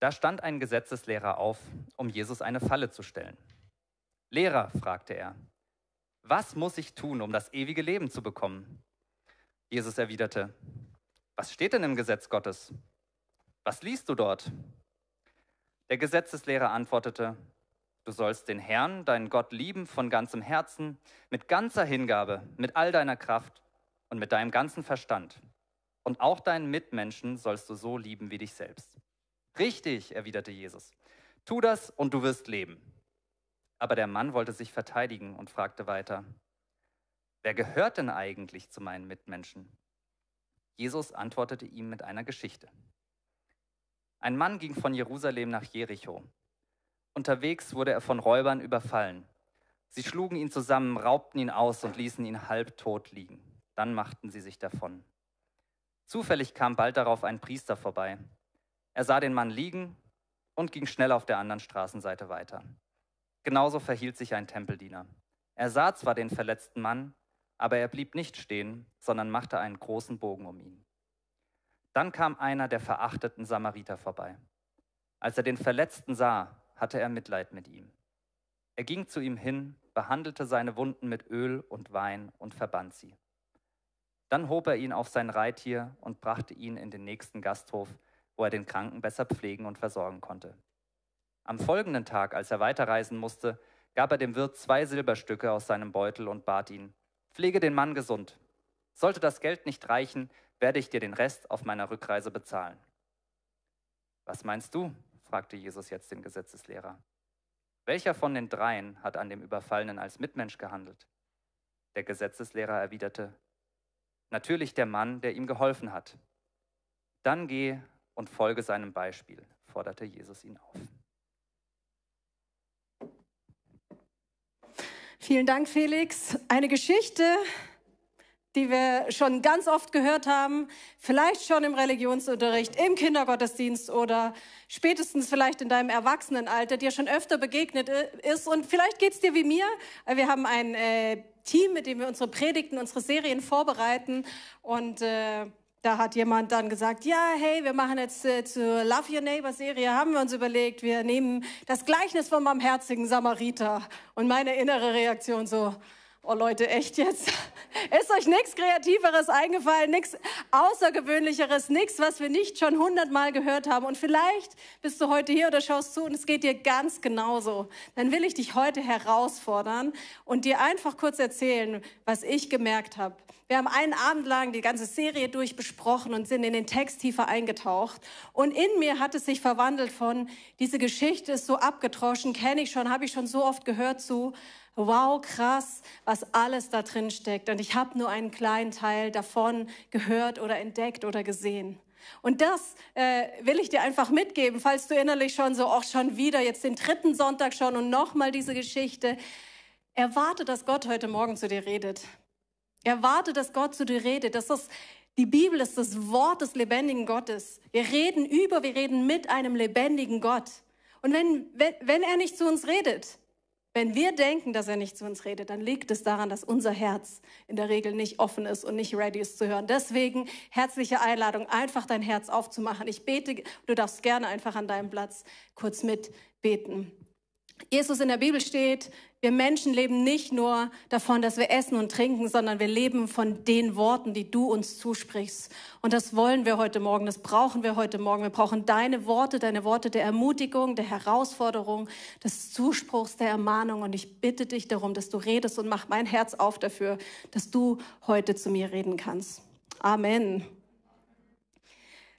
Da stand ein Gesetzeslehrer auf, um Jesus eine Falle zu stellen. Lehrer, fragte er, was muss ich tun, um das ewige Leben zu bekommen? Jesus erwiderte, was steht denn im Gesetz Gottes? Was liest du dort? Der Gesetzeslehrer antwortete, du sollst den Herrn, deinen Gott, lieben von ganzem Herzen, mit ganzer Hingabe, mit all deiner Kraft und mit deinem ganzen Verstand. Und auch deinen Mitmenschen sollst du so lieben wie dich selbst. Richtig, erwiderte Jesus. Tu das und du wirst leben. Aber der Mann wollte sich verteidigen und fragte weiter, wer gehört denn eigentlich zu meinen Mitmenschen? Jesus antwortete ihm mit einer Geschichte. Ein Mann ging von Jerusalem nach Jericho. Unterwegs wurde er von Räubern überfallen. Sie schlugen ihn zusammen, raubten ihn aus und ließen ihn halbtot liegen. Dann machten sie sich davon. Zufällig kam bald darauf ein Priester vorbei. Er sah den Mann liegen und ging schnell auf der anderen Straßenseite weiter. Genauso verhielt sich ein Tempeldiener. Er sah zwar den verletzten Mann, aber er blieb nicht stehen, sondern machte einen großen Bogen um ihn. Dann kam einer der verachteten Samariter vorbei. Als er den Verletzten sah, hatte er Mitleid mit ihm. Er ging zu ihm hin, behandelte seine Wunden mit Öl und Wein und verband sie. Dann hob er ihn auf sein Reittier und brachte ihn in den nächsten Gasthof, wo er den Kranken besser pflegen und versorgen konnte. Am folgenden Tag, als er weiterreisen musste, gab er dem Wirt zwei Silberstücke aus seinem Beutel und bat ihn, Pflege den Mann gesund. Sollte das Geld nicht reichen, werde ich dir den Rest auf meiner Rückreise bezahlen. Was meinst du? fragte Jesus jetzt den Gesetzeslehrer. Welcher von den dreien hat an dem Überfallenen als Mitmensch gehandelt? Der Gesetzeslehrer erwiderte, Natürlich der Mann, der ihm geholfen hat. Dann geh und folge seinem Beispiel, forderte Jesus ihn auf. Vielen Dank, Felix. Eine Geschichte, die wir schon ganz oft gehört haben, vielleicht schon im Religionsunterricht, im Kindergottesdienst oder spätestens vielleicht in deinem Erwachsenenalter, dir schon öfter begegnet ist. Und vielleicht geht es dir wie mir. Wir haben ein äh, Team, mit dem wir unsere Predigten, unsere Serien vorbereiten. Und äh, da hat jemand dann gesagt, ja, hey, wir machen jetzt äh, zur Love Your Neighbor Serie, haben wir uns überlegt, wir nehmen das Gleichnis vom barmherzigen Samariter. Und meine innere Reaktion so, Oh Leute, echt jetzt? Ist euch nichts Kreativeres eingefallen, nichts Außergewöhnlicheres, nichts, was wir nicht schon hundertmal gehört haben? Und vielleicht bist du heute hier oder schaust zu und es geht dir ganz genauso. Dann will ich dich heute herausfordern und dir einfach kurz erzählen, was ich gemerkt habe. Wir haben einen Abend lang die ganze Serie durchbesprochen und sind in den Text tiefer eingetaucht. Und in mir hat es sich verwandelt von, diese Geschichte ist so abgetroschen, kenne ich schon, habe ich schon so oft gehört zu, wow, krass, was alles da drin steckt. Und ich habe nur einen kleinen Teil davon gehört oder entdeckt oder gesehen. Und das äh, will ich dir einfach mitgeben, falls du innerlich schon so, auch schon wieder, jetzt den dritten Sonntag schon und nochmal diese Geschichte. Erwarte, dass Gott heute Morgen zu dir redet. Erwarte, dass Gott zu dir redet. Das ist, die Bibel ist das Wort des lebendigen Gottes. Wir reden über, wir reden mit einem lebendigen Gott. Und wenn, wenn, wenn er nicht zu uns redet, wenn wir denken, dass er nicht zu uns redet, dann liegt es daran, dass unser Herz in der Regel nicht offen ist und nicht ready ist zu hören. Deswegen herzliche Einladung, einfach dein Herz aufzumachen. Ich bete, du darfst gerne einfach an deinem Platz kurz mitbeten. Jesus in der Bibel steht, wir Menschen leben nicht nur davon, dass wir essen und trinken, sondern wir leben von den Worten, die du uns zusprichst. Und das wollen wir heute Morgen, das brauchen wir heute Morgen. Wir brauchen deine Worte, deine Worte der Ermutigung, der Herausforderung, des Zuspruchs, der Ermahnung. Und ich bitte dich darum, dass du redest und mach mein Herz auf dafür, dass du heute zu mir reden kannst. Amen.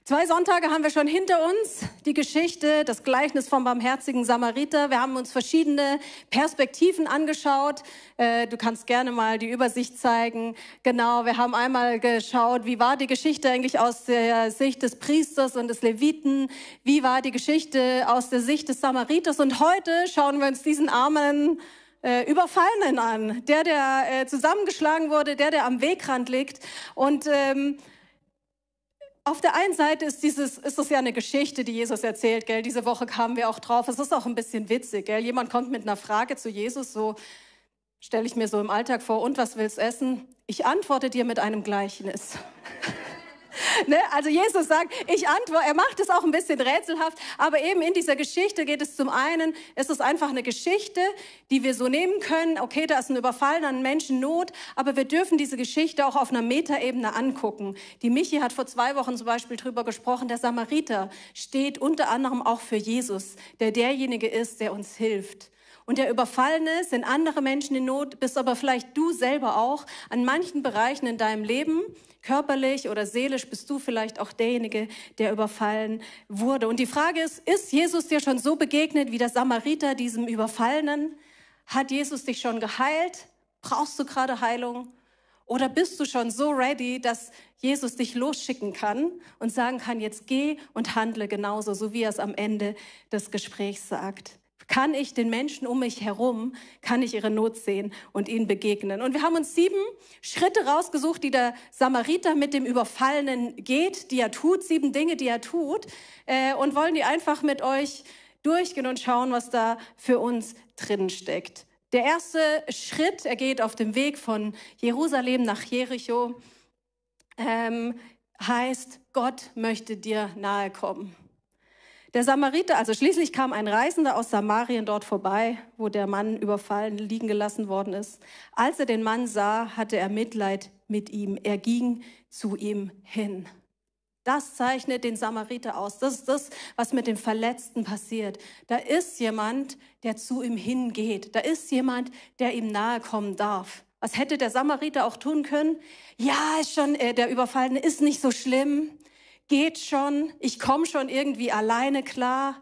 Zwei Sonntage haben wir schon hinter uns. Die Geschichte, das Gleichnis vom barmherzigen Samariter. Wir haben uns verschiedene Perspektiven angeschaut. Äh, du kannst gerne mal die Übersicht zeigen. Genau, wir haben einmal geschaut, wie war die Geschichte eigentlich aus der Sicht des Priesters und des Leviten? Wie war die Geschichte aus der Sicht des Samariters? Und heute schauen wir uns diesen armen äh, Überfallenen an. Der, der äh, zusammengeschlagen wurde, der, der am Wegrand liegt. Und ähm, auf der einen Seite ist, dieses, ist das ja eine Geschichte, die Jesus erzählt, gell? Diese Woche kamen wir auch drauf. Es ist auch ein bisschen witzig, gell? Jemand kommt mit einer Frage zu Jesus, so stelle ich mir so im Alltag vor, und was willst essen? Ich antworte dir mit einem Gleichnis. ne? Also Jesus sagt, ich antworte, er macht es auch ein bisschen rätselhaft, aber eben in dieser Geschichte geht es zum einen, es ist einfach eine Geschichte, die wir so nehmen können, okay, da ist ein Überfallen an Menschen Not, aber wir dürfen diese Geschichte auch auf einer Metaebene angucken. Die Michi hat vor zwei Wochen zum Beispiel drüber gesprochen, der Samariter steht unter anderem auch für Jesus, der derjenige ist, der uns hilft. Und der Überfallene sind andere Menschen in Not, bist aber vielleicht du selber auch an manchen Bereichen in deinem Leben, körperlich oder seelisch bist du vielleicht auch derjenige, der überfallen wurde. Und die Frage ist, ist Jesus dir schon so begegnet wie der Samariter diesem Überfallenen? Hat Jesus dich schon geheilt? Brauchst du gerade Heilung? Oder bist du schon so ready, dass Jesus dich losschicken kann und sagen kann, jetzt geh und handle genauso, so wie er es am Ende des Gesprächs sagt? Kann ich den Menschen um mich herum, kann ich ihre Not sehen und ihnen begegnen. Und wir haben uns sieben Schritte rausgesucht, die der Samariter mit dem Überfallenen geht, die er tut, sieben Dinge, die er tut, äh, und wollen die einfach mit euch durchgehen und schauen, was da für uns drin steckt. Der erste Schritt, er geht auf dem Weg von Jerusalem nach Jericho, ähm, heißt, Gott möchte dir nahe kommen. Der Samariter, also schließlich kam ein Reisender aus Samarien dort vorbei, wo der Mann überfallen liegen gelassen worden ist. Als er den Mann sah, hatte er Mitleid mit ihm. Er ging zu ihm hin. Das zeichnet den Samariter aus. Das ist das, was mit dem Verletzten passiert. Da ist jemand, der zu ihm hingeht. Da ist jemand, der ihm nahe kommen darf. Was hätte der Samariter auch tun können? Ja, ist schon, äh, der Überfallene ist nicht so schlimm geht schon, ich komme schon irgendwie alleine klar,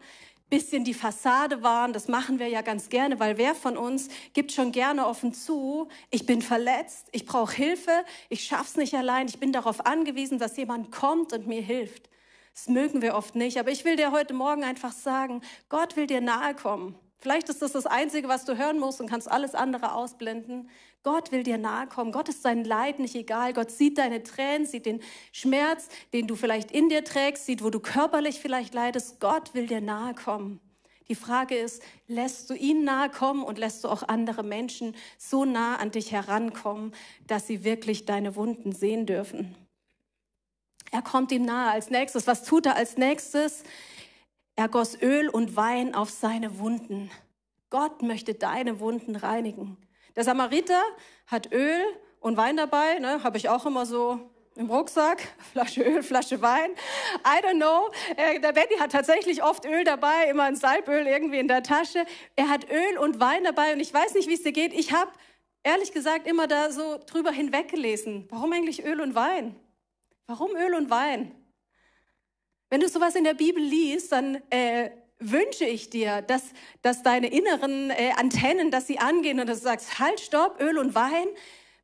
bisschen die Fassade wahren, das machen wir ja ganz gerne, weil wer von uns gibt schon gerne offen zu, ich bin verletzt, ich brauche Hilfe, ich schaff's nicht allein, ich bin darauf angewiesen, dass jemand kommt und mir hilft. Das mögen wir oft nicht, aber ich will dir heute Morgen einfach sagen, Gott will dir nahe kommen. Vielleicht ist das das Einzige, was du hören musst und kannst alles andere ausblenden. Gott will dir nahe kommen. Gott ist dein Leid nicht egal. Gott sieht deine Tränen, sieht den Schmerz, den du vielleicht in dir trägst, sieht, wo du körperlich vielleicht leidest. Gott will dir nahe kommen. Die Frage ist, lässt du ihn nahe kommen und lässt du auch andere Menschen so nah an dich herankommen, dass sie wirklich deine Wunden sehen dürfen? Er kommt ihm nahe als nächstes. Was tut er als nächstes? Er goss Öl und Wein auf seine Wunden. Gott möchte deine Wunden reinigen. Der Samariter hat Öl und Wein dabei, ne, habe ich auch immer so im Rucksack, Flasche Öl, Flasche Wein. I don't know. Äh, der Benny hat tatsächlich oft Öl dabei, immer ein Salböl irgendwie in der Tasche. Er hat Öl und Wein dabei und ich weiß nicht, wie es dir geht. Ich habe ehrlich gesagt immer da so drüber hinweggelesen. Warum eigentlich Öl und Wein? Warum Öl und Wein? Wenn du sowas in der Bibel liest, dann äh, wünsche ich dir, dass, dass deine inneren äh, Antennen, dass sie angehen und dass du sagst, halt, stopp, Öl und Wein,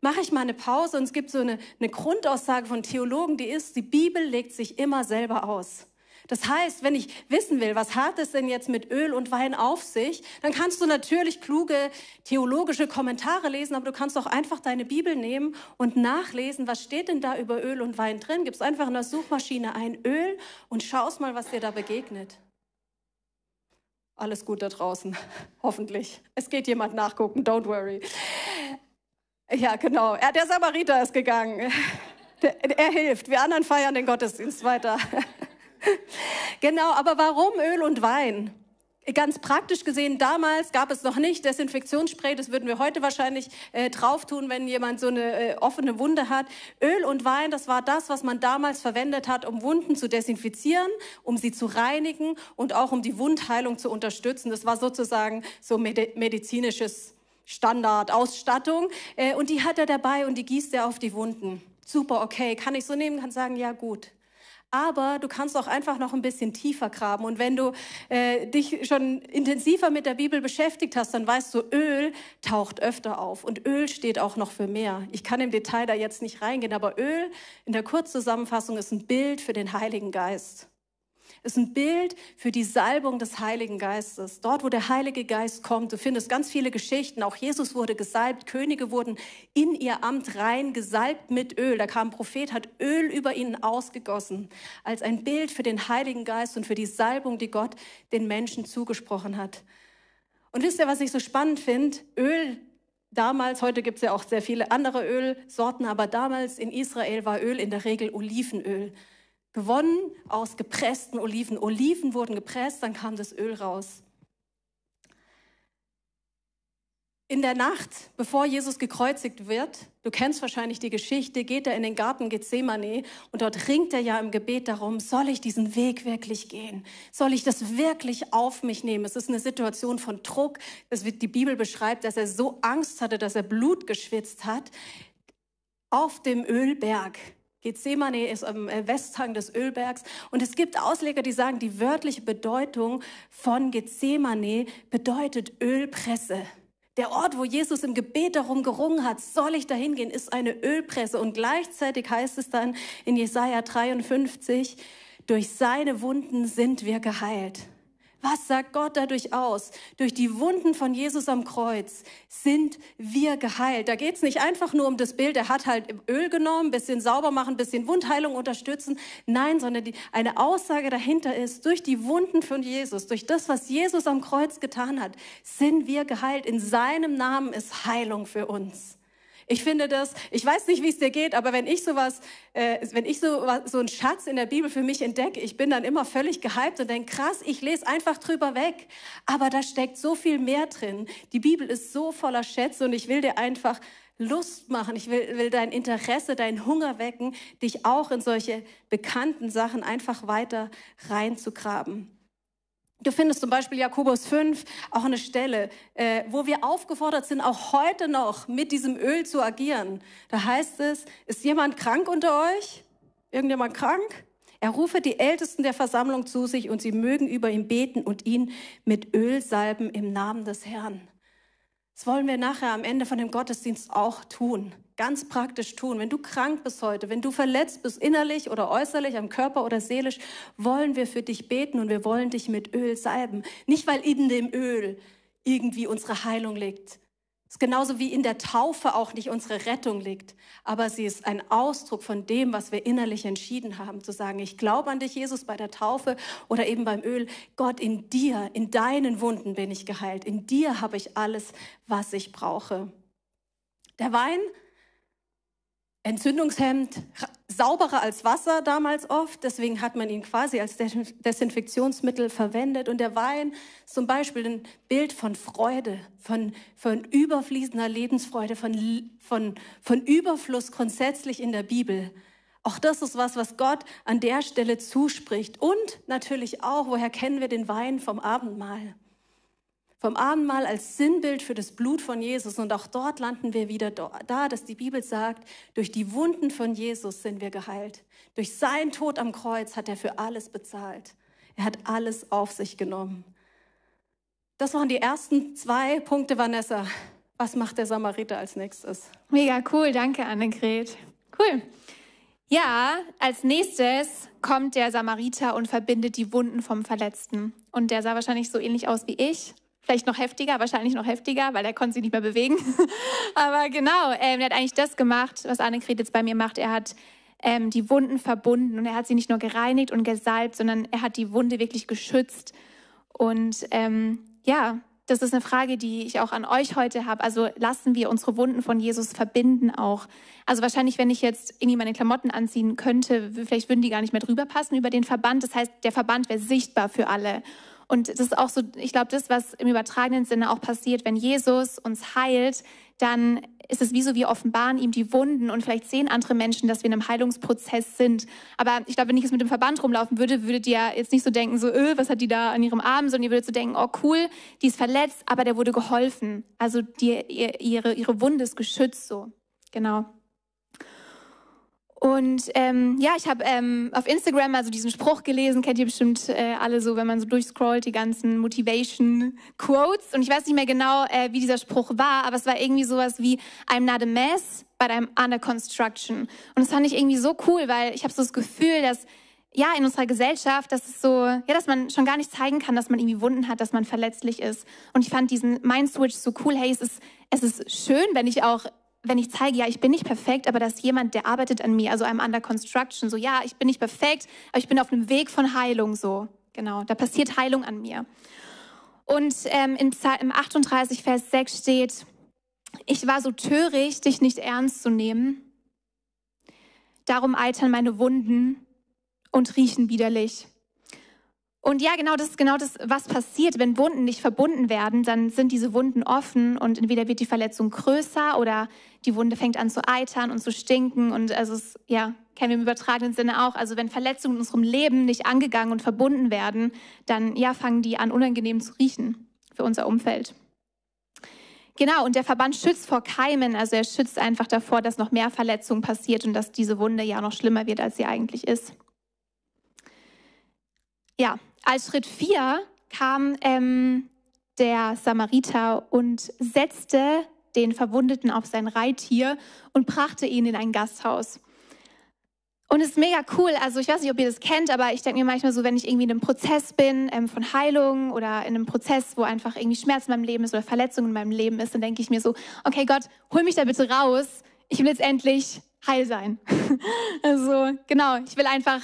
mache ich mal eine Pause. Und es gibt so eine, eine Grundaussage von Theologen, die ist, die Bibel legt sich immer selber aus. Das heißt, wenn ich wissen will, was hat es denn jetzt mit Öl und Wein auf sich, dann kannst du natürlich kluge theologische Kommentare lesen, aber du kannst auch einfach deine Bibel nehmen und nachlesen, was steht denn da über Öl und Wein drin. Gibst einfach in der Suchmaschine ein Öl und schaust mal, was dir da begegnet. Alles gut da draußen, hoffentlich. Es geht jemand nachgucken, don't worry. Ja, genau. Der Samariter ist gegangen. Er hilft. Wir anderen feiern den Gottesdienst weiter. Genau, aber warum Öl und Wein? Ganz praktisch gesehen, damals gab es noch nicht Desinfektionsspray, das würden wir heute wahrscheinlich äh, drauf tun, wenn jemand so eine äh, offene Wunde hat. Öl und Wein, das war das, was man damals verwendet hat, um Wunden zu desinfizieren, um sie zu reinigen und auch um die Wundheilung zu unterstützen. Das war sozusagen so medizinisches Standard, Ausstattung. Äh, und die hat er dabei und die gießt er auf die Wunden. Super, okay, kann ich so nehmen, kann sagen, ja gut. Aber du kannst auch einfach noch ein bisschen tiefer graben. Und wenn du äh, dich schon intensiver mit der Bibel beschäftigt hast, dann weißt du, Öl taucht öfter auf. Und Öl steht auch noch für mehr. Ich kann im Detail da jetzt nicht reingehen, aber Öl in der Kurzzusammenfassung ist ein Bild für den Heiligen Geist ist ein Bild für die Salbung des Heiligen Geistes. Dort, wo der Heilige Geist kommt, du findest ganz viele Geschichten. Auch Jesus wurde gesalbt, Könige wurden in ihr Amt rein gesalbt mit Öl. Da kam ein Prophet, hat Öl über ihnen ausgegossen, als ein Bild für den Heiligen Geist und für die Salbung, die Gott den Menschen zugesprochen hat. Und wisst ihr, was ich so spannend finde? Öl damals, heute gibt es ja auch sehr viele andere Ölsorten, aber damals in Israel war Öl in der Regel Olivenöl. Gewonnen aus gepressten Oliven. Oliven wurden gepresst, dann kam das Öl raus. In der Nacht, bevor Jesus gekreuzigt wird, du kennst wahrscheinlich die Geschichte, geht er in den Garten Gethsemane und dort ringt er ja im Gebet darum, soll ich diesen Weg wirklich gehen? Soll ich das wirklich auf mich nehmen? Es ist eine Situation von Druck. Das wird die Bibel beschreibt, dass er so Angst hatte, dass er Blut geschwitzt hat auf dem Ölberg. Gethsemane ist am äh, Westhang des Ölbergs. Und es gibt Ausleger, die sagen, die wörtliche Bedeutung von Gethsemane bedeutet Ölpresse. Der Ort, wo Jesus im Gebet darum gerungen hat, soll ich dahin gehen, ist eine Ölpresse. Und gleichzeitig heißt es dann in Jesaja 53, durch seine Wunden sind wir geheilt. Was sagt Gott dadurch aus? Durch die Wunden von Jesus am Kreuz sind wir geheilt. Da geht es nicht einfach nur um das Bild, er hat halt Öl genommen, bisschen sauber machen, bisschen Wundheilung unterstützen. Nein, sondern die, eine Aussage dahinter ist, durch die Wunden von Jesus, durch das, was Jesus am Kreuz getan hat, sind wir geheilt. In seinem Namen ist Heilung für uns. Ich finde das, ich weiß nicht, wie es dir geht, aber wenn ich sowas, äh, wenn ich so, so einen Schatz in der Bibel für mich entdecke, ich bin dann immer völlig gehypt und denke, krass, ich lese einfach drüber weg. Aber da steckt so viel mehr drin. Die Bibel ist so voller Schätze und ich will dir einfach Lust machen. Ich will, will dein Interesse, deinen Hunger wecken, dich auch in solche bekannten Sachen einfach weiter reinzugraben. Du findest zum Beispiel Jakobus 5 auch eine Stelle, äh, wo wir aufgefordert sind, auch heute noch mit diesem Öl zu agieren. Da heißt es, ist jemand krank unter euch? Irgendjemand krank? Er rufe die Ältesten der Versammlung zu sich und sie mögen über ihn beten und ihn mit Öl salben im Namen des Herrn. Das wollen wir nachher am Ende von dem Gottesdienst auch tun ganz praktisch tun. Wenn du krank bist heute, wenn du verletzt bist, innerlich oder äußerlich, am Körper oder seelisch, wollen wir für dich beten und wir wollen dich mit Öl salben. Nicht, weil in dem Öl irgendwie unsere Heilung liegt. Genauso wie in der Taufe auch nicht unsere Rettung liegt, aber sie ist ein Ausdruck von dem, was wir innerlich entschieden haben, zu sagen, ich glaube an dich, Jesus, bei der Taufe oder eben beim Öl. Gott, in dir, in deinen Wunden bin ich geheilt. In dir habe ich alles, was ich brauche. Der Wein Entzündungshemd, sauberer als Wasser damals oft, deswegen hat man ihn quasi als Desinfektionsmittel verwendet. Und der Wein zum Beispiel ein Bild von Freude, von, von überfließender Lebensfreude, von, von, von Überfluss grundsätzlich in der Bibel. Auch das ist was, was Gott an der Stelle zuspricht. Und natürlich auch, woher kennen wir den Wein vom Abendmahl? Vom Abendmahl als Sinnbild für das Blut von Jesus. Und auch dort landen wir wieder da, dass die Bibel sagt, durch die Wunden von Jesus sind wir geheilt. Durch seinen Tod am Kreuz hat er für alles bezahlt. Er hat alles auf sich genommen. Das waren die ersten zwei Punkte, Vanessa. Was macht der Samariter als nächstes? Mega cool, danke Annegret. Cool. Ja, als nächstes kommt der Samariter und verbindet die Wunden vom Verletzten. Und der sah wahrscheinlich so ähnlich aus wie ich. Vielleicht noch heftiger, wahrscheinlich noch heftiger, weil er konnte sich nicht mehr bewegen. Aber genau, ähm, er hat eigentlich das gemacht, was Annegret jetzt bei mir macht. Er hat ähm, die Wunden verbunden und er hat sie nicht nur gereinigt und gesalbt, sondern er hat die Wunde wirklich geschützt. Und ähm, ja, das ist eine Frage, die ich auch an euch heute habe. Also lassen wir unsere Wunden von Jesus verbinden auch. Also wahrscheinlich, wenn ich jetzt irgendwie meine Klamotten anziehen könnte, vielleicht würden die gar nicht mehr drüber passen über den Verband. Das heißt, der Verband wäre sichtbar für alle. Und das ist auch so, ich glaube, das, was im übertragenen Sinne auch passiert, wenn Jesus uns heilt, dann ist es wie so, wir offenbaren ihm die Wunden und vielleicht sehen andere Menschen, dass wir in einem Heilungsprozess sind. Aber ich glaube, wenn ich jetzt mit dem Verband rumlaufen würde, würdet ihr jetzt nicht so denken, so, öh, was hat die da an ihrem Arm, sondern ihr würdet so denken, oh cool, die ist verletzt, aber der wurde geholfen. Also die, ihre, ihre Wunde ist geschützt, so. Genau. Und ähm, ja, ich habe ähm, auf Instagram also diesen Spruch gelesen, kennt ihr bestimmt äh, alle so, wenn man so durchscrollt, die ganzen Motivation Quotes. Und ich weiß nicht mehr genau, äh, wie dieser Spruch war, aber es war irgendwie sowas wie I'm not a mess, but I'm under construction. Und das fand ich irgendwie so cool, weil ich habe so das Gefühl, dass ja in unserer Gesellschaft, dass es so, ja, dass man schon gar nicht zeigen kann, dass man irgendwie Wunden hat, dass man verletzlich ist. Und ich fand diesen Mind Switch so cool. Hey, es ist es ist schön, wenn ich auch wenn ich zeige, ja, ich bin nicht perfekt, aber da ist jemand, der arbeitet an mir, also einem under construction, so, ja, ich bin nicht perfekt, aber ich bin auf einem Weg von Heilung, so, genau, da passiert Heilung an mir. Und ähm, in Psalm 38, Vers 6 steht, Ich war so töricht, dich nicht ernst zu nehmen. Darum eitern meine Wunden und riechen widerlich. Und ja, genau das ist genau das, was passiert. Wenn Wunden nicht verbunden werden, dann sind diese Wunden offen und entweder wird die Verletzung größer oder die Wunde fängt an zu eitern und zu stinken. Und also es, ja, kennen wir im übertragenen Sinne auch. Also wenn Verletzungen in unserem Leben nicht angegangen und verbunden werden, dann ja, fangen die an, unangenehm zu riechen für unser Umfeld. Genau, und der Verband schützt vor Keimen, also er schützt einfach davor, dass noch mehr Verletzungen passiert und dass diese Wunde ja noch schlimmer wird, als sie eigentlich ist. Ja, als Schritt vier kam ähm, der Samariter und setzte den Verwundeten auf sein Reittier und brachte ihn in ein Gasthaus. Und es ist mega cool. Also ich weiß nicht, ob ihr das kennt, aber ich denke mir manchmal so, wenn ich irgendwie in einem Prozess bin ähm, von Heilung oder in einem Prozess, wo einfach irgendwie Schmerz in meinem Leben ist oder Verletzung in meinem Leben ist, dann denke ich mir so, okay Gott, hol mich da bitte raus. Ich will jetzt endlich heil sein. also genau, ich will einfach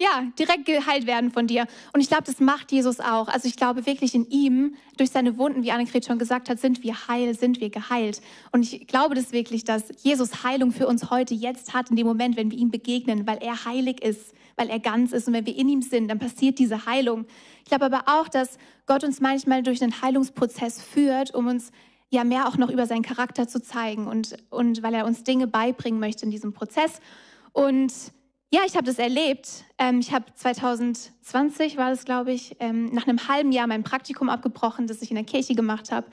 ja, direkt geheilt werden von dir. Und ich glaube, das macht Jesus auch. Also ich glaube wirklich in ihm, durch seine Wunden, wie Annegret schon gesagt hat, sind wir heil, sind wir geheilt. Und ich glaube das wirklich, dass Jesus Heilung für uns heute jetzt hat, in dem Moment, wenn wir ihm begegnen, weil er heilig ist, weil er ganz ist. Und wenn wir in ihm sind, dann passiert diese Heilung. Ich glaube aber auch, dass Gott uns manchmal durch einen Heilungsprozess führt, um uns ja mehr auch noch über seinen Charakter zu zeigen und, und weil er uns Dinge beibringen möchte in diesem Prozess. Und ja, ich habe das erlebt. Ähm, ich habe 2020, war das, glaube ich, ähm, nach einem halben Jahr mein Praktikum abgebrochen, das ich in der Kirche gemacht habe.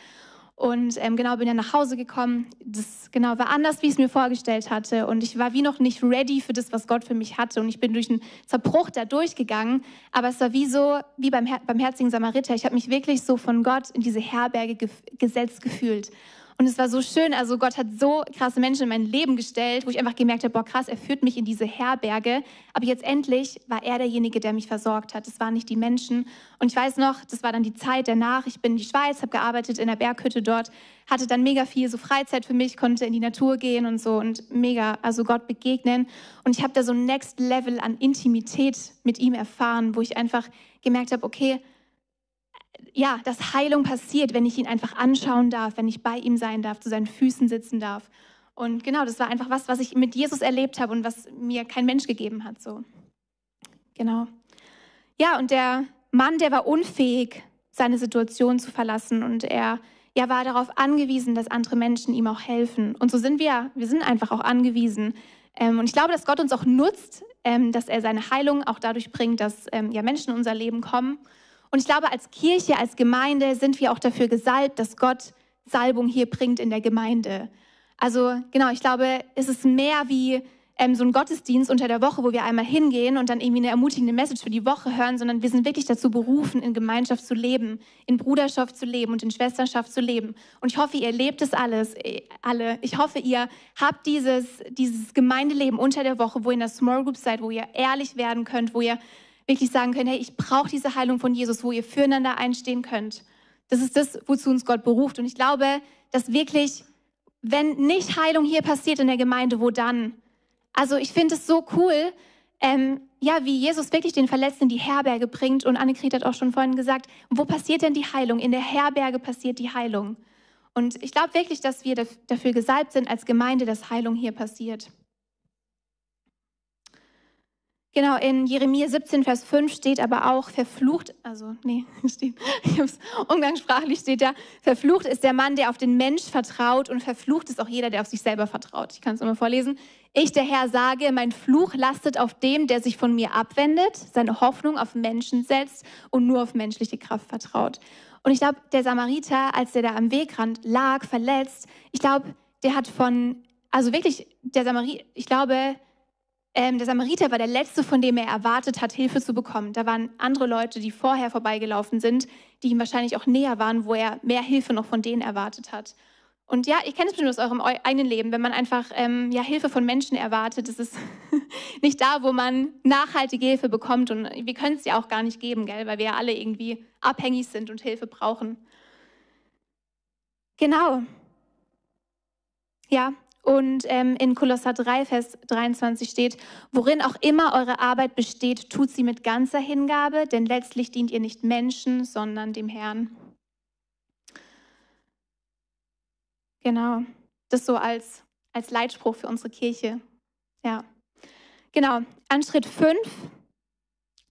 Und ähm, genau, bin dann nach Hause gekommen. Das genau war anders, wie ich es mir vorgestellt hatte. Und ich war wie noch nicht ready für das, was Gott für mich hatte. Und ich bin durch einen Zerbruch da durchgegangen. Aber es war wie so, wie beim, Her beim herzigen Samariter. Ich habe mich wirklich so von Gott in diese Herberge ge gesetzt gefühlt. Und es war so schön, also Gott hat so krasse Menschen in mein Leben gestellt, wo ich einfach gemerkt habe, boah krass, er führt mich in diese Herberge. Aber jetzt endlich war er derjenige, der mich versorgt hat. Es waren nicht die Menschen. Und ich weiß noch, das war dann die Zeit danach. Ich bin in die Schweiz, habe gearbeitet in der Berghütte dort, hatte dann mega viel so Freizeit für mich, konnte in die Natur gehen und so und mega, also Gott begegnen. Und ich habe da so ein Next Level an Intimität mit ihm erfahren, wo ich einfach gemerkt habe, okay, ja, dass Heilung passiert, wenn ich ihn einfach anschauen darf, wenn ich bei ihm sein darf, zu seinen Füßen sitzen darf. Und genau, das war einfach was, was ich mit Jesus erlebt habe und was mir kein Mensch gegeben hat. So. Genau. Ja, und der Mann, der war unfähig, seine Situation zu verlassen und er ja, war darauf angewiesen, dass andere Menschen ihm auch helfen. Und so sind wir, wir sind einfach auch angewiesen. Ähm, und ich glaube, dass Gott uns auch nutzt, ähm, dass er seine Heilung auch dadurch bringt, dass ähm, ja, Menschen in unser Leben kommen und ich glaube, als Kirche, als Gemeinde sind wir auch dafür gesalbt, dass Gott Salbung hier bringt in der Gemeinde. Also genau, ich glaube, es ist mehr wie ähm, so ein Gottesdienst unter der Woche, wo wir einmal hingehen und dann irgendwie eine ermutigende Message für die Woche hören, sondern wir sind wirklich dazu berufen, in Gemeinschaft zu leben, in Bruderschaft zu leben und in Schwesternschaft zu leben. Und ich hoffe, ihr lebt es alles, äh, alle. Ich hoffe, ihr habt dieses, dieses Gemeindeleben unter der Woche, wo ihr in der Small Group seid, wo ihr ehrlich werden könnt, wo ihr wirklich sagen können, hey, ich brauche diese Heilung von Jesus, wo ihr füreinander einstehen könnt. Das ist das, wozu uns Gott beruft. Und ich glaube, dass wirklich, wenn nicht Heilung hier passiert in der Gemeinde, wo dann? Also ich finde es so cool, ähm, ja, wie Jesus wirklich den Verletzten in die Herberge bringt. Und Annegret hat auch schon vorhin gesagt, wo passiert denn die Heilung? In der Herberge passiert die Heilung. Und ich glaube wirklich, dass wir dafür gesalbt sind als Gemeinde, dass Heilung hier passiert. Genau, in Jeremia 17, Vers 5 steht aber auch, verflucht, also, nee, steht, umgangssprachlich steht da, verflucht ist der Mann, der auf den Mensch vertraut und verflucht ist auch jeder, der auf sich selber vertraut. Ich kann es nochmal vorlesen. Ich, der Herr, sage, mein Fluch lastet auf dem, der sich von mir abwendet, seine Hoffnung auf Menschen setzt und nur auf menschliche Kraft vertraut. Und ich glaube, der Samariter, als der da am Wegrand lag, verletzt, ich glaube, der hat von, also wirklich, der Samariter, ich glaube, ähm, der Samariter war der Letzte, von dem er erwartet hat, Hilfe zu bekommen. Da waren andere Leute, die vorher vorbeigelaufen sind, die ihm wahrscheinlich auch näher waren, wo er mehr Hilfe noch von denen erwartet hat. Und ja, ich kenne es bestimmt aus eurem eigenen Leben, wenn man einfach ähm, ja, Hilfe von Menschen erwartet, das ist nicht da, wo man nachhaltige Hilfe bekommt. Und wir können es ja auch gar nicht geben, gell? weil wir ja alle irgendwie abhängig sind und Hilfe brauchen. Genau. Ja, und ähm, in Kolosser 3, Vers 23 steht, worin auch immer eure Arbeit besteht, tut sie mit ganzer Hingabe, denn letztlich dient ihr nicht Menschen, sondern dem Herrn. Genau. Das so als, als Leitspruch für unsere Kirche. Ja. Genau. An Schritt 5,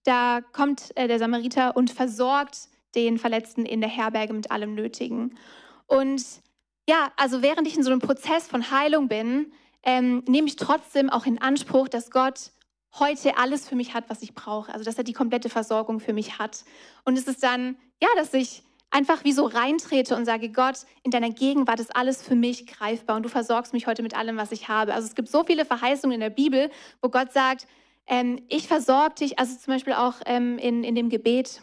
da kommt äh, der Samariter und versorgt den Verletzten in der Herberge mit allem Nötigen. Und ja, also während ich in so einem Prozess von Heilung bin, ähm, nehme ich trotzdem auch in Anspruch, dass Gott heute alles für mich hat, was ich brauche. Also dass er die komplette Versorgung für mich hat. Und es ist dann, ja, dass ich einfach wie so reintrete und sage, Gott, in deiner Gegenwart ist alles für mich greifbar und du versorgst mich heute mit allem, was ich habe. Also es gibt so viele Verheißungen in der Bibel, wo Gott sagt, ähm, ich versorge dich, also zum Beispiel auch ähm, in, in dem Gebet.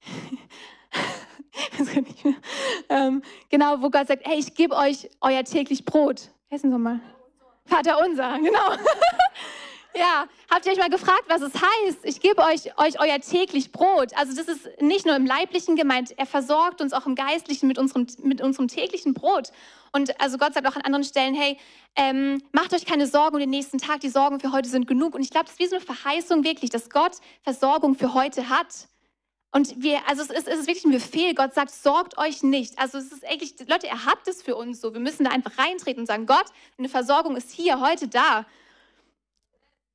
ähm, genau, wo Gott sagt, hey, ich gebe euch euer täglich Brot. Hessen Sie mal. Vater unser, genau. Ja, habt ihr euch mal gefragt, was es heißt? Ich gebe euch, euch euer täglich Brot. Also das ist nicht nur im Leiblichen gemeint, er versorgt uns auch im Geistlichen mit unserem, mit unserem täglichen Brot. Und also Gott sagt auch an anderen Stellen, hey, ähm, macht euch keine Sorgen um den nächsten Tag, die Sorgen für heute sind genug. Und ich glaube, das ist wie so eine Verheißung wirklich, dass Gott Versorgung für heute hat. Und wir, also es ist, es ist wirklich ein Befehl. Gott sagt, sorgt euch nicht. Also es ist eigentlich, Leute, er hat das für uns so. Wir müssen da einfach reintreten und sagen, Gott, eine Versorgung ist hier, heute da.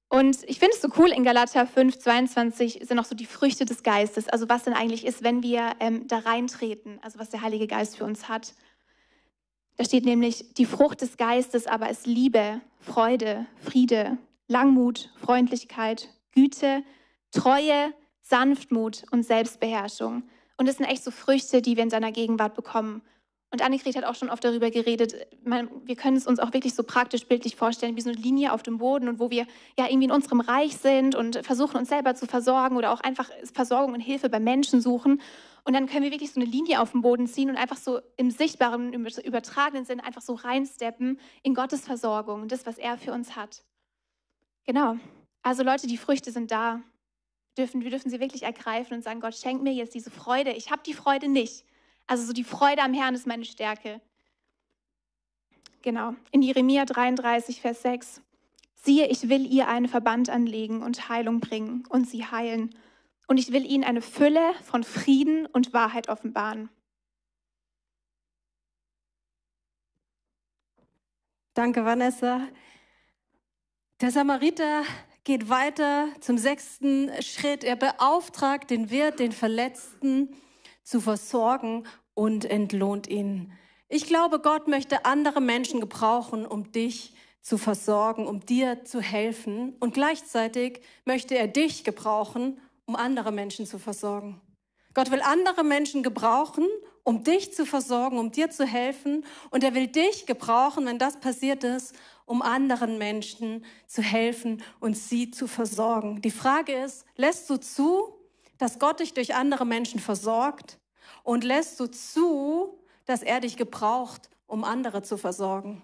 Und ich finde es so cool, in Galater 5, 22 sind auch so die Früchte des Geistes. Also was denn eigentlich ist, wenn wir ähm, da reintreten, also was der Heilige Geist für uns hat. Da steht nämlich, die Frucht des Geistes aber ist Liebe, Freude, Friede, Langmut, Freundlichkeit, Güte, Treue, Sanftmut und Selbstbeherrschung. Und das sind echt so Früchte, die wir in seiner Gegenwart bekommen. Und Annegret hat auch schon oft darüber geredet, man, wir können es uns auch wirklich so praktisch bildlich vorstellen, wie so eine Linie auf dem Boden und wo wir ja irgendwie in unserem Reich sind und versuchen uns selber zu versorgen oder auch einfach Versorgung und Hilfe bei Menschen suchen. Und dann können wir wirklich so eine Linie auf dem Boden ziehen und einfach so im sichtbaren, im übertragenen Sinn einfach so reinsteppen in Gottes Versorgung das, was er für uns hat. Genau. Also Leute, die Früchte sind da. Dürfen, wir dürfen sie wirklich ergreifen und sagen, Gott, schenk mir jetzt diese Freude. Ich habe die Freude nicht. Also so die Freude am Herrn ist meine Stärke. Genau. In Jeremia 33, Vers 6. Siehe, ich will ihr einen Verband anlegen und Heilung bringen und sie heilen. Und ich will ihnen eine Fülle von Frieden und Wahrheit offenbaren. Danke, Vanessa. Der Samariter geht weiter zum sechsten Schritt. Er beauftragt den Wirt, den Verletzten, zu versorgen und entlohnt ihn. Ich glaube, Gott möchte andere Menschen gebrauchen, um dich zu versorgen, um dir zu helfen. Und gleichzeitig möchte er dich gebrauchen, um andere Menschen zu versorgen. Gott will andere Menschen gebrauchen, um dich zu versorgen, um dir zu helfen. Und er will dich gebrauchen, wenn das passiert ist, um anderen Menschen zu helfen und sie zu versorgen. Die Frage ist, lässt du zu, dass Gott dich durch andere Menschen versorgt? Und lässt du zu, dass er dich gebraucht, um andere zu versorgen?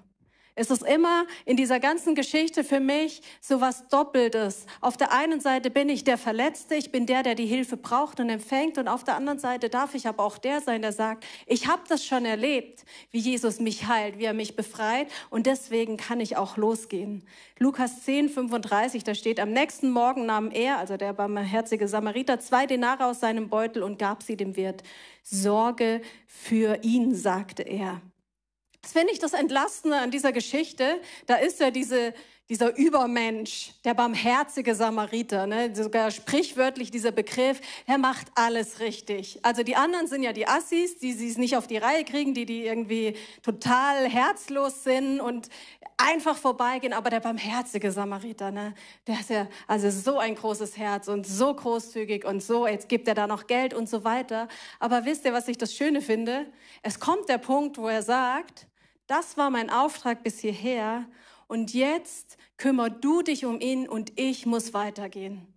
Es ist immer in dieser ganzen Geschichte für mich so was Doppeltes. Auf der einen Seite bin ich der Verletzte, ich bin der, der die Hilfe braucht und empfängt. Und auf der anderen Seite darf ich aber auch der sein, der sagt, ich habe das schon erlebt, wie Jesus mich heilt, wie er mich befreit. Und deswegen kann ich auch losgehen. Lukas 10, 35, da steht, am nächsten Morgen nahm er, also der barmherzige Samariter, zwei Denare aus seinem Beutel und gab sie dem Wirt. Sorge für ihn, sagte er. Das finde ich das Entlastende an dieser Geschichte. Da ist ja diese, dieser Übermensch, der barmherzige Samariter, ne? sogar sprichwörtlich dieser Begriff, der macht alles richtig. Also die anderen sind ja die Assis, die es nicht auf die Reihe kriegen, die, die irgendwie total herzlos sind und einfach vorbeigehen. Aber der barmherzige Samariter, ne? der hat ja also so ein großes Herz und so großzügig und so, jetzt gibt er da noch Geld und so weiter. Aber wisst ihr, was ich das Schöne finde? Es kommt der Punkt, wo er sagt, das war mein Auftrag bis hierher und jetzt kümmer du dich um ihn und ich muss weitergehen.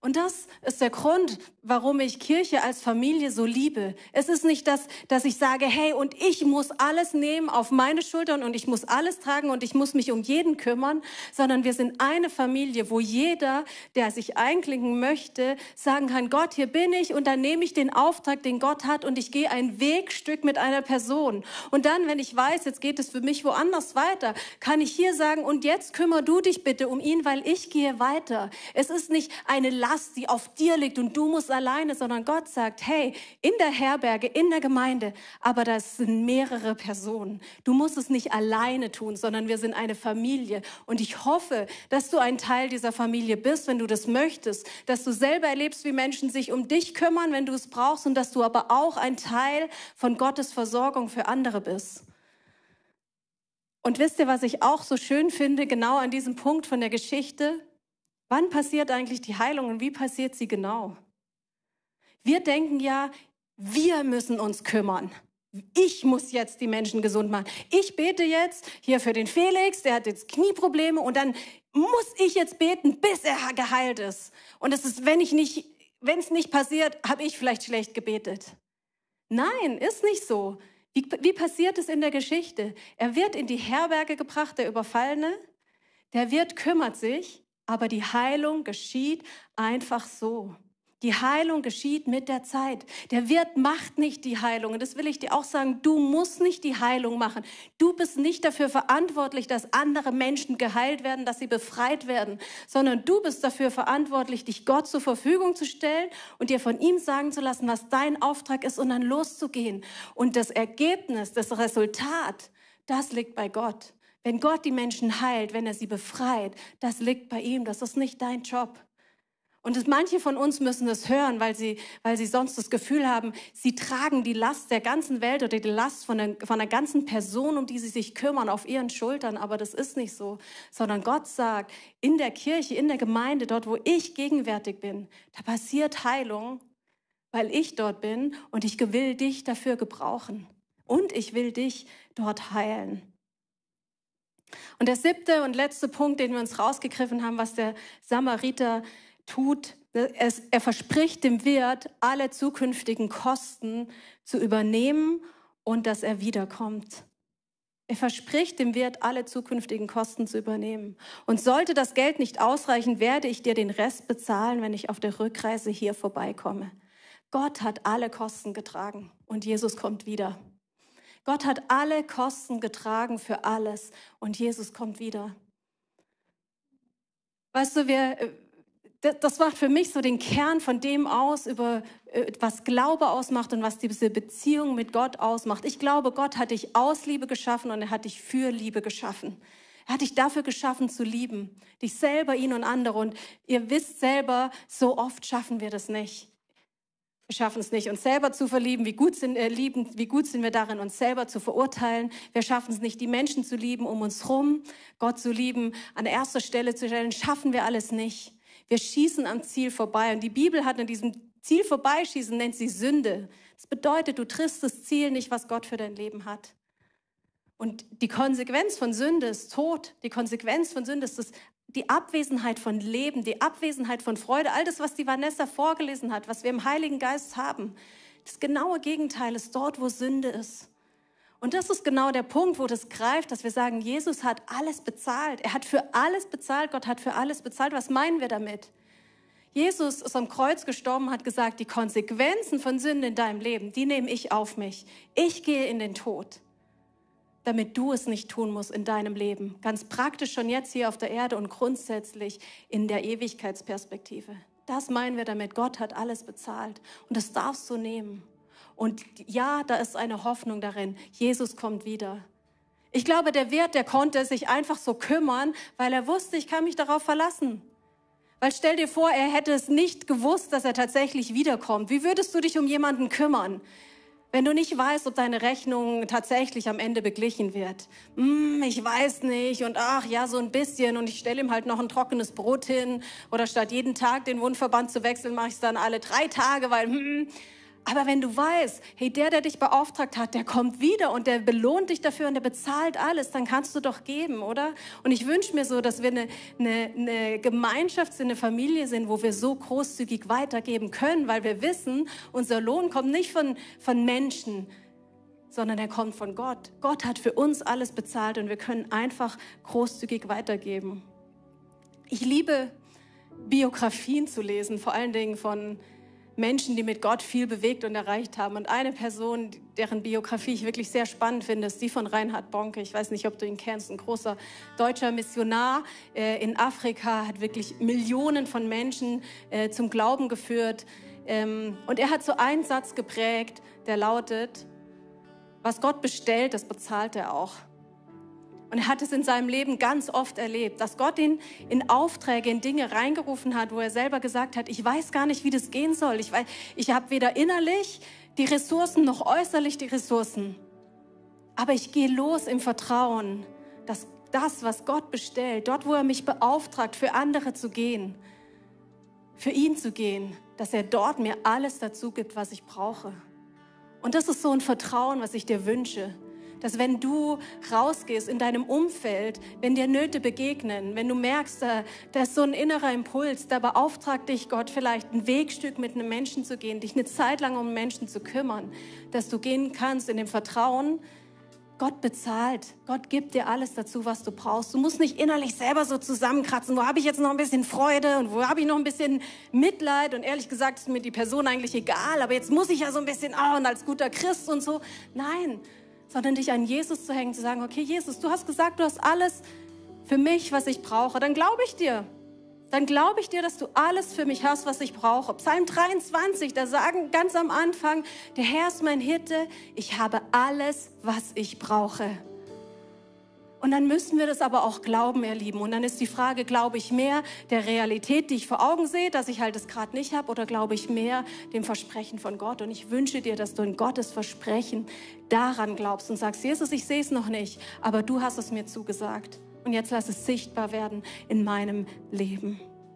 Und das ist der Grund, warum ich Kirche als Familie so liebe. Es ist nicht das, dass ich sage, hey, und ich muss alles nehmen auf meine Schultern und ich muss alles tragen und ich muss mich um jeden kümmern, sondern wir sind eine Familie, wo jeder, der sich einklinken möchte, sagen kann, Gott, hier bin ich und dann nehme ich den Auftrag, den Gott hat und ich gehe ein Wegstück mit einer Person. Und dann, wenn ich weiß, jetzt geht es für mich woanders weiter, kann ich hier sagen, und jetzt kümmer du dich bitte um ihn, weil ich gehe weiter. Es ist nicht eine Last, die auf dir liegt und du musst alleine, sondern Gott sagt, hey, in der Herberge, in der Gemeinde, aber das sind mehrere Personen. Du musst es nicht alleine tun, sondern wir sind eine Familie. Und ich hoffe, dass du ein Teil dieser Familie bist, wenn du das möchtest, dass du selber erlebst, wie Menschen sich um dich kümmern, wenn du es brauchst und dass du aber auch ein Teil von Gottes Versorgung für andere bist. Und wisst ihr, was ich auch so schön finde, genau an diesem Punkt von der Geschichte? Wann passiert eigentlich die Heilung und wie passiert sie genau? Wir denken ja, wir müssen uns kümmern. Ich muss jetzt die Menschen gesund machen. Ich bete jetzt hier für den Felix, der hat jetzt Knieprobleme und dann muss ich jetzt beten, bis er geheilt ist. Und es ist, wenn ich nicht, wenn es nicht passiert, habe ich vielleicht schlecht gebetet. Nein, ist nicht so. Wie, wie passiert es in der Geschichte? Er wird in die Herberge gebracht, der Überfallene. Der Wirt kümmert sich, aber die Heilung geschieht einfach so. Die Heilung geschieht mit der Zeit. Der Wirt macht nicht die Heilung. Und das will ich dir auch sagen. Du musst nicht die Heilung machen. Du bist nicht dafür verantwortlich, dass andere Menschen geheilt werden, dass sie befreit werden, sondern du bist dafür verantwortlich, dich Gott zur Verfügung zu stellen und dir von ihm sagen zu lassen, was dein Auftrag ist und dann loszugehen. Und das Ergebnis, das Resultat, das liegt bei Gott. Wenn Gott die Menschen heilt, wenn er sie befreit, das liegt bei ihm. Das ist nicht dein Job. Und das, manche von uns müssen das hören, weil sie, weil sie sonst das Gefühl haben, sie tragen die Last der ganzen Welt oder die Last von, der, von einer ganzen Person, um die sie sich kümmern, auf ihren Schultern. Aber das ist nicht so, sondern Gott sagt, in der Kirche, in der Gemeinde, dort, wo ich gegenwärtig bin, da passiert Heilung, weil ich dort bin und ich will dich dafür gebrauchen. Und ich will dich dort heilen. Und der siebte und letzte Punkt, den wir uns rausgegriffen haben, was der Samariter tut, es, er verspricht dem Wirt, alle zukünftigen Kosten zu übernehmen und dass er wiederkommt. Er verspricht dem Wirt, alle zukünftigen Kosten zu übernehmen. Und sollte das Geld nicht ausreichen, werde ich dir den Rest bezahlen, wenn ich auf der Rückreise hier vorbeikomme. Gott hat alle Kosten getragen und Jesus kommt wieder. Gott hat alle Kosten getragen für alles und Jesus kommt wieder. Weißt du, wir, das macht für mich so den Kern von dem aus, über äh, was Glaube ausmacht und was diese Beziehung mit Gott ausmacht. Ich glaube, Gott hat dich aus Liebe geschaffen und er hat dich für Liebe geschaffen. Er hat dich dafür geschaffen zu lieben, dich selber, ihn und andere. Und ihr wisst selber, so oft schaffen wir das nicht. Wir schaffen es nicht, uns selber zu verlieben. Wie gut, sind, äh, lieben, wie gut sind wir darin, uns selber zu verurteilen. Wir schaffen es nicht, die Menschen zu lieben um uns rum, Gott zu lieben, an erster Stelle zu stellen. Schaffen wir alles nicht. Wir schießen am Ziel vorbei. Und die Bibel hat in diesem Ziel vorbeischießen, nennt sie Sünde. Das bedeutet, du triffst das Ziel nicht, was Gott für dein Leben hat. Und die Konsequenz von Sünde ist Tod. Die Konsequenz von Sünde ist das, die Abwesenheit von Leben, die Abwesenheit von Freude. All das, was die Vanessa vorgelesen hat, was wir im Heiligen Geist haben. Das genaue Gegenteil ist dort, wo Sünde ist. Und das ist genau der Punkt, wo das greift, dass wir sagen, Jesus hat alles bezahlt. Er hat für alles bezahlt. Gott hat für alles bezahlt. Was meinen wir damit? Jesus ist am Kreuz gestorben, hat gesagt, die Konsequenzen von Sünde in deinem Leben, die nehme ich auf mich. Ich gehe in den Tod, damit du es nicht tun musst in deinem Leben. Ganz praktisch schon jetzt hier auf der Erde und grundsätzlich in der Ewigkeitsperspektive. Das meinen wir damit. Gott hat alles bezahlt. Und das darfst du nehmen. Und ja, da ist eine Hoffnung darin. Jesus kommt wieder. Ich glaube, der Wirt, der konnte sich einfach so kümmern, weil er wusste, ich kann mich darauf verlassen. Weil stell dir vor, er hätte es nicht gewusst, dass er tatsächlich wiederkommt. Wie würdest du dich um jemanden kümmern, wenn du nicht weißt, ob deine Rechnung tatsächlich am Ende beglichen wird? Hm, ich weiß nicht und ach ja, so ein bisschen und ich stelle ihm halt noch ein trockenes Brot hin oder statt jeden Tag den Wundverband zu wechseln, mache ich es dann alle drei Tage, weil hm, aber wenn du weißt, hey, der, der dich beauftragt hat, der kommt wieder und der belohnt dich dafür und der bezahlt alles, dann kannst du doch geben, oder? Und ich wünsche mir so, dass wir eine, eine, eine Gemeinschaft sind, eine Familie sind, wo wir so großzügig weitergeben können, weil wir wissen, unser Lohn kommt nicht von, von Menschen, sondern er kommt von Gott. Gott hat für uns alles bezahlt und wir können einfach großzügig weitergeben. Ich liebe Biografien zu lesen, vor allen Dingen von Menschen, die mit Gott viel bewegt und erreicht haben. Und eine Person, deren Biografie ich wirklich sehr spannend finde, ist die von Reinhard Bonke. Ich weiß nicht, ob du ihn kennst, ein großer deutscher Missionar äh, in Afrika, hat wirklich Millionen von Menschen äh, zum Glauben geführt. Ähm, und er hat so einen Satz geprägt, der lautet, was Gott bestellt, das bezahlt er auch. Und er hat es in seinem Leben ganz oft erlebt, dass Gott ihn in Aufträge, in Dinge reingerufen hat, wo er selber gesagt hat, ich weiß gar nicht, wie das gehen soll. Ich, ich habe weder innerlich die Ressourcen noch äußerlich die Ressourcen. Aber ich gehe los im Vertrauen, dass das, was Gott bestellt, dort, wo er mich beauftragt, für andere zu gehen, für ihn zu gehen, dass er dort mir alles dazu gibt, was ich brauche. Und das ist so ein Vertrauen, was ich dir wünsche dass wenn du rausgehst in deinem Umfeld, wenn dir Nöte begegnen, wenn du merkst, da, da ist so ein innerer Impuls, da beauftragt dich Gott vielleicht ein Wegstück mit einem Menschen zu gehen, dich eine Zeit lang um Menschen zu kümmern, dass du gehen kannst in dem Vertrauen, Gott bezahlt. Gott gibt dir alles dazu, was du brauchst. Du musst nicht innerlich selber so zusammenkratzen. Wo habe ich jetzt noch ein bisschen Freude und wo habe ich noch ein bisschen Mitleid? Und ehrlich gesagt ist mir die Person eigentlich egal, aber jetzt muss ich ja so ein bisschen, ah, und als guter Christ und so. Nein, sondern dich an Jesus zu hängen, zu sagen, okay, Jesus, du hast gesagt, du hast alles für mich, was ich brauche. Dann glaube ich dir. Dann glaube ich dir, dass du alles für mich hast, was ich brauche. Psalm 23, da sagen ganz am Anfang, der Herr ist mein Hirte, ich habe alles, was ich brauche. Und dann müssen wir das aber auch glauben, ihr Lieben. Und dann ist die Frage, glaube ich mehr der Realität, die ich vor Augen sehe, dass ich halt es gerade nicht habe, oder glaube ich mehr dem Versprechen von Gott? Und ich wünsche dir, dass du in Gottes Versprechen daran glaubst und sagst, Jesus, ich sehe es noch nicht, aber du hast es mir zugesagt. Und jetzt lass es sichtbar werden in meinem Leben.